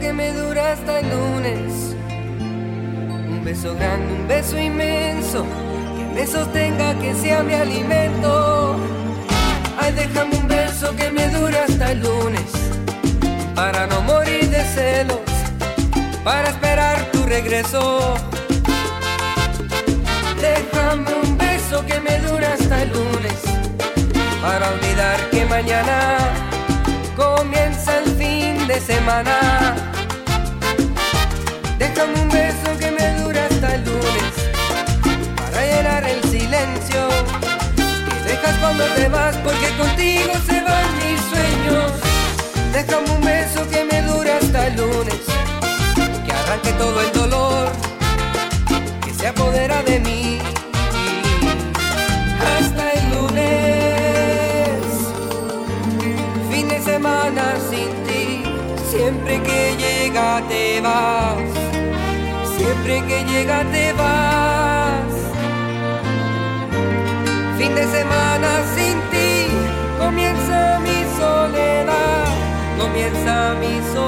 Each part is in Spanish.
que me dura hasta el lunes. Un beso grande, un beso inmenso. Que me sostenga, que sea mi alimento. Ay, déjame un beso que me dura hasta el lunes. Para no morir de celos. Para esperar tu regreso. Déjame un beso que me dura hasta el lunes. Para olvidar que mañana comienza el fin de semana. Déjame un beso que me dura hasta el lunes. Para llenar el silencio que dejas cuando te vas, porque contigo se van mis sueños. Déjame un beso que me dura hasta el lunes. Que arranque todo el dolor que se apodera de mí. Hasta el lunes, fin de semana sin ti. Siempre que llega te vas, siempre que llega te vas. Fin de semana sin ti, comienza mi soledad, comienza mi soledad.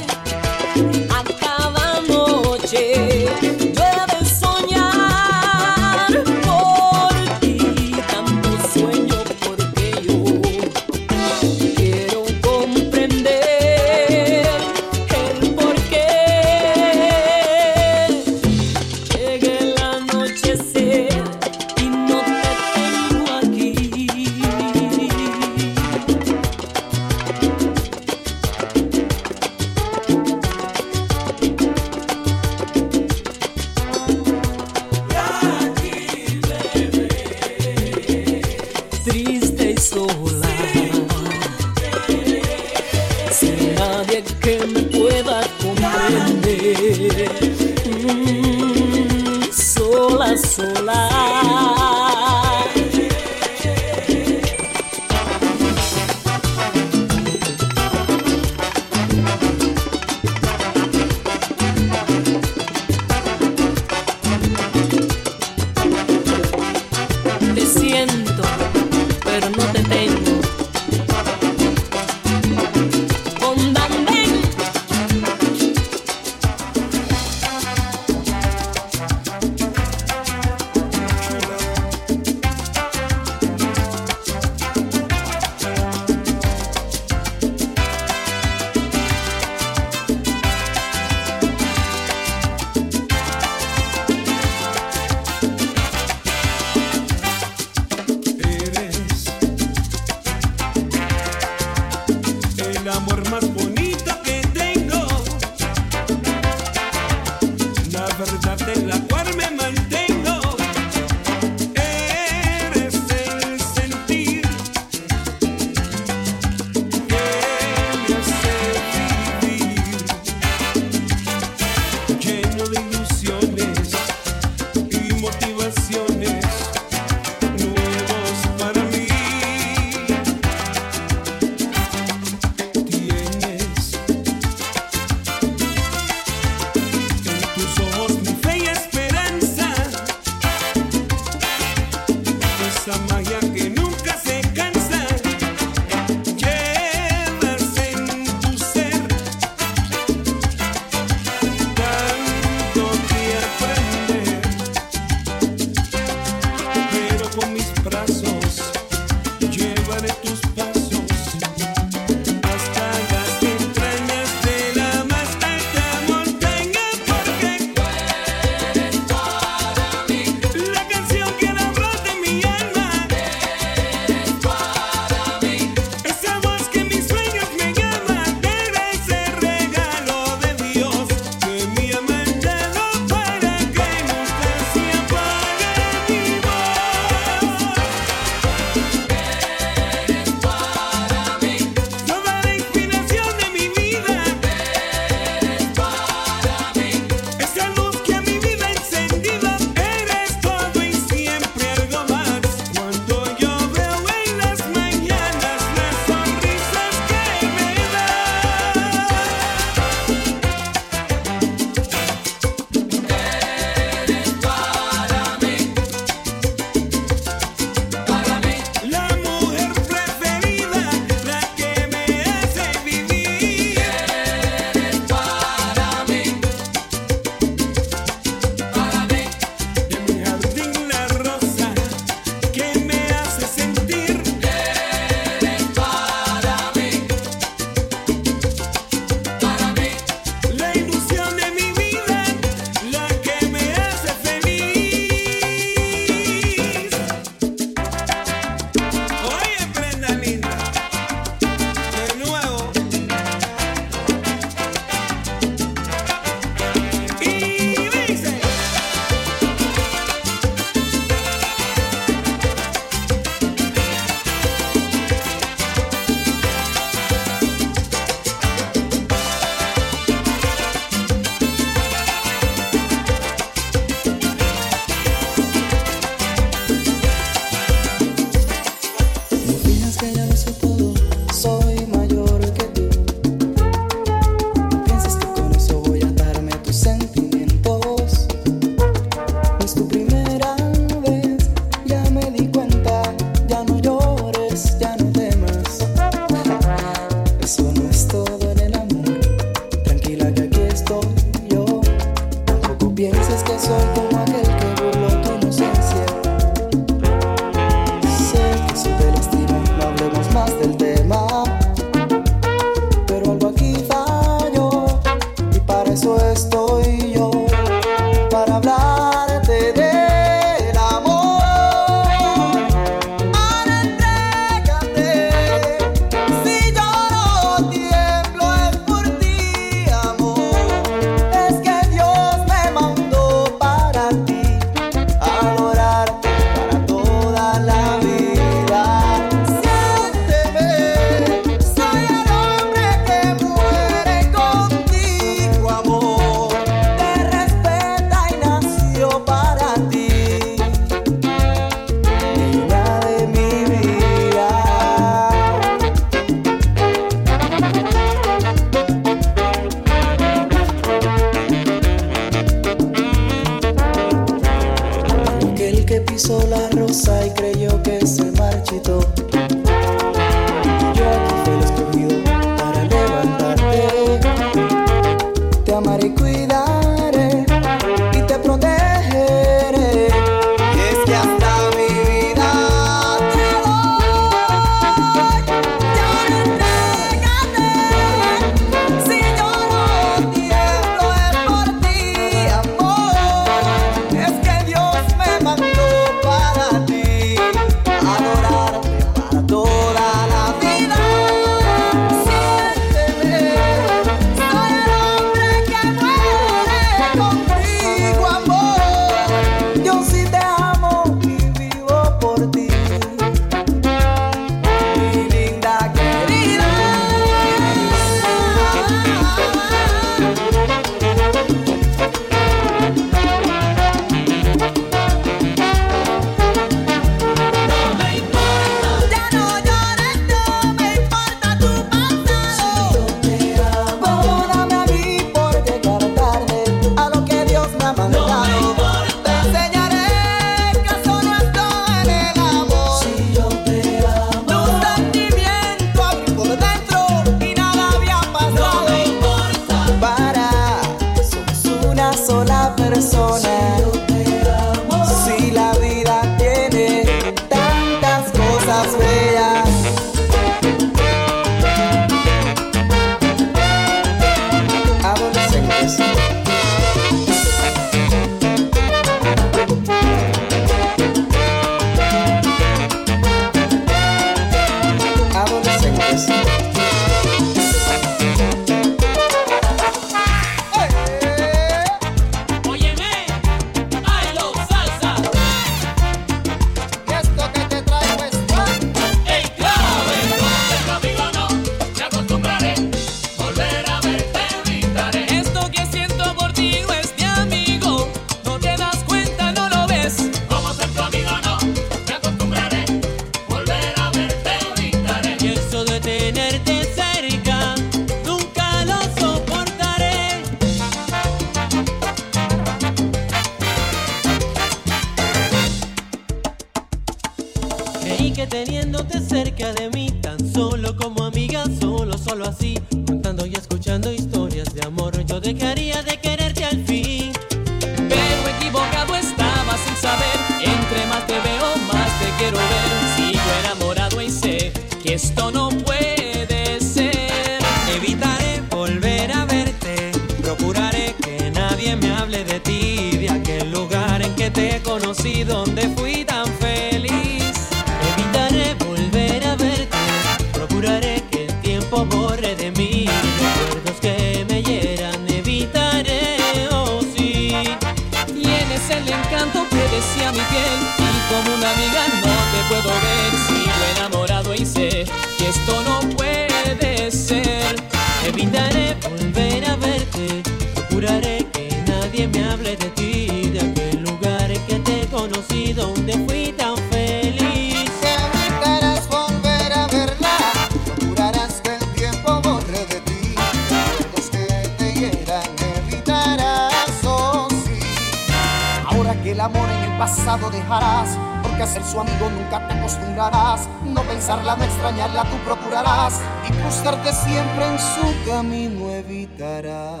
porque a ser su amigo nunca te acostumbrarás. No pensarla, no extrañarla, tú procurarás y cruzarte siempre en su camino evitarás.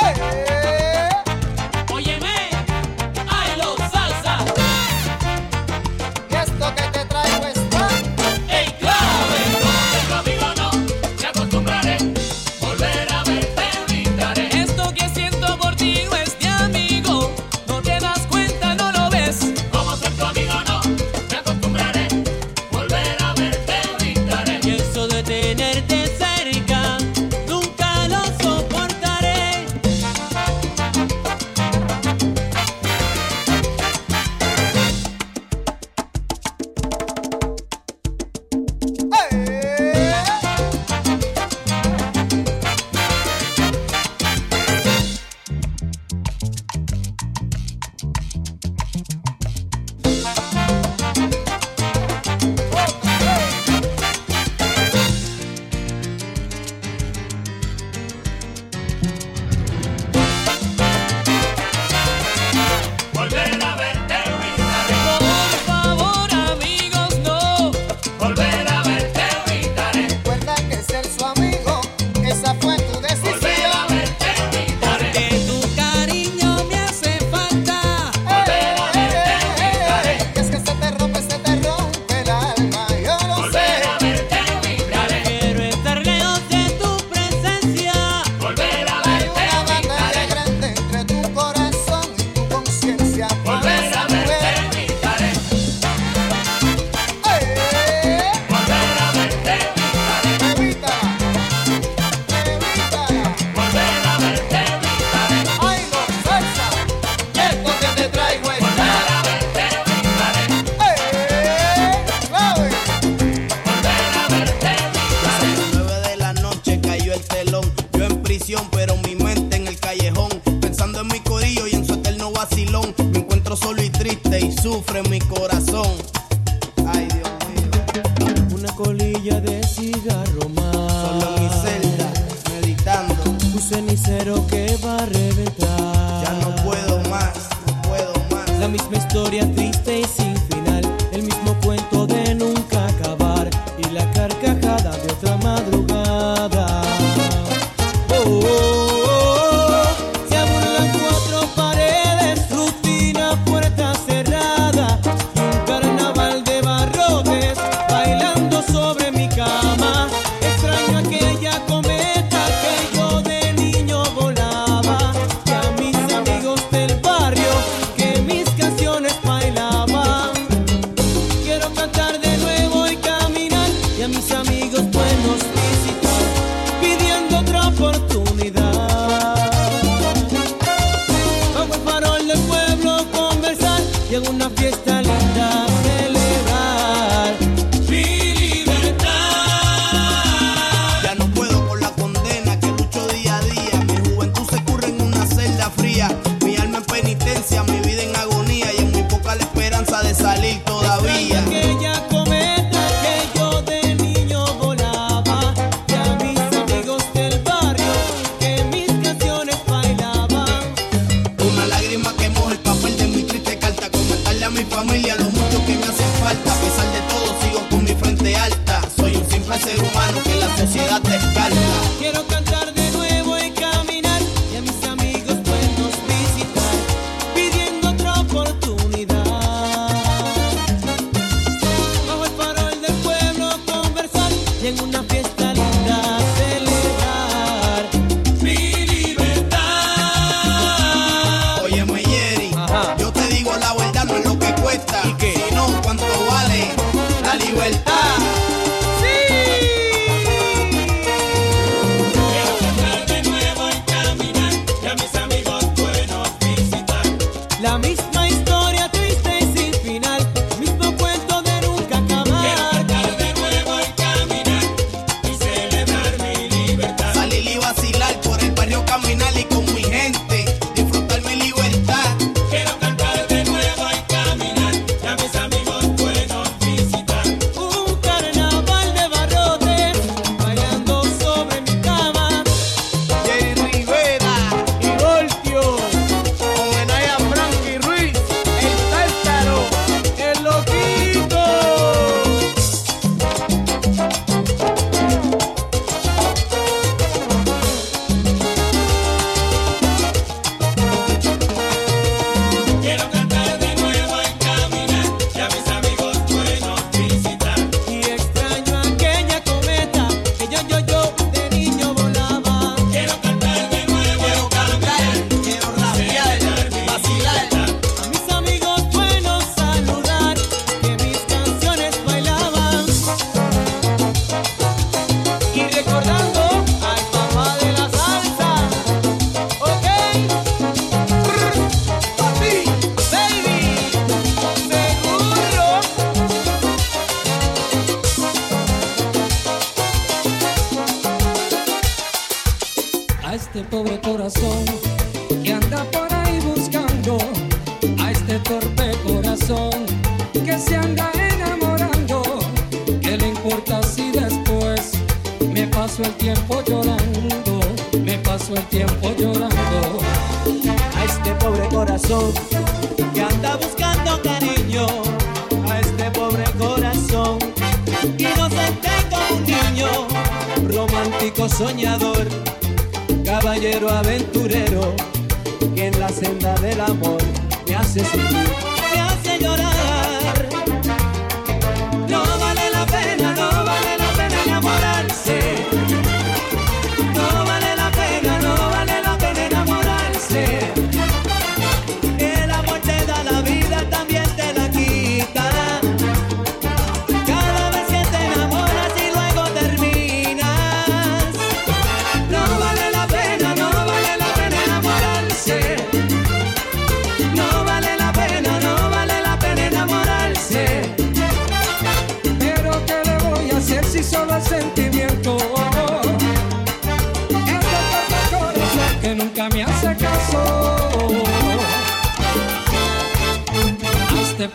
¡Hey!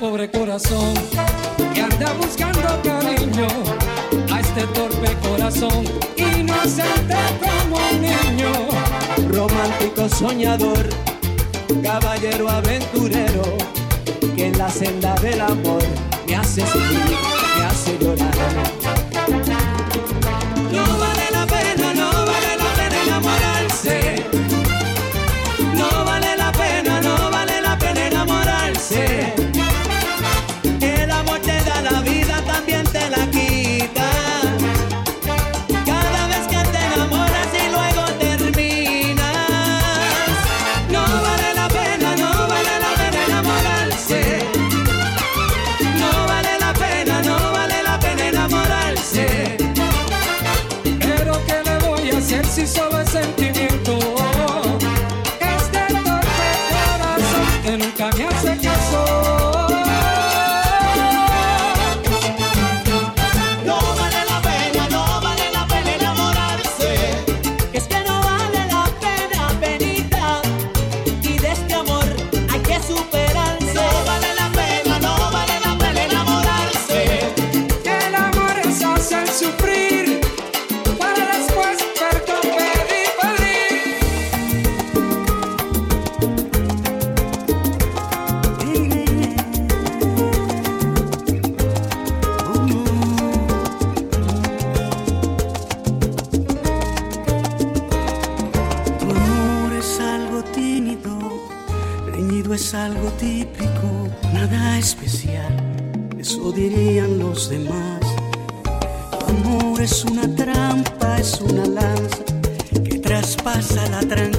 pobre corazón que anda buscando cariño a este torpe corazón inocente como un niño. Romántico soñador, caballero aventurero, que en la senda del amor me hace sufrir, me hace llorar. algo típico, nada especial, eso dirían los demás. Amor es una trampa, es una lanza que traspasa la tranquilidad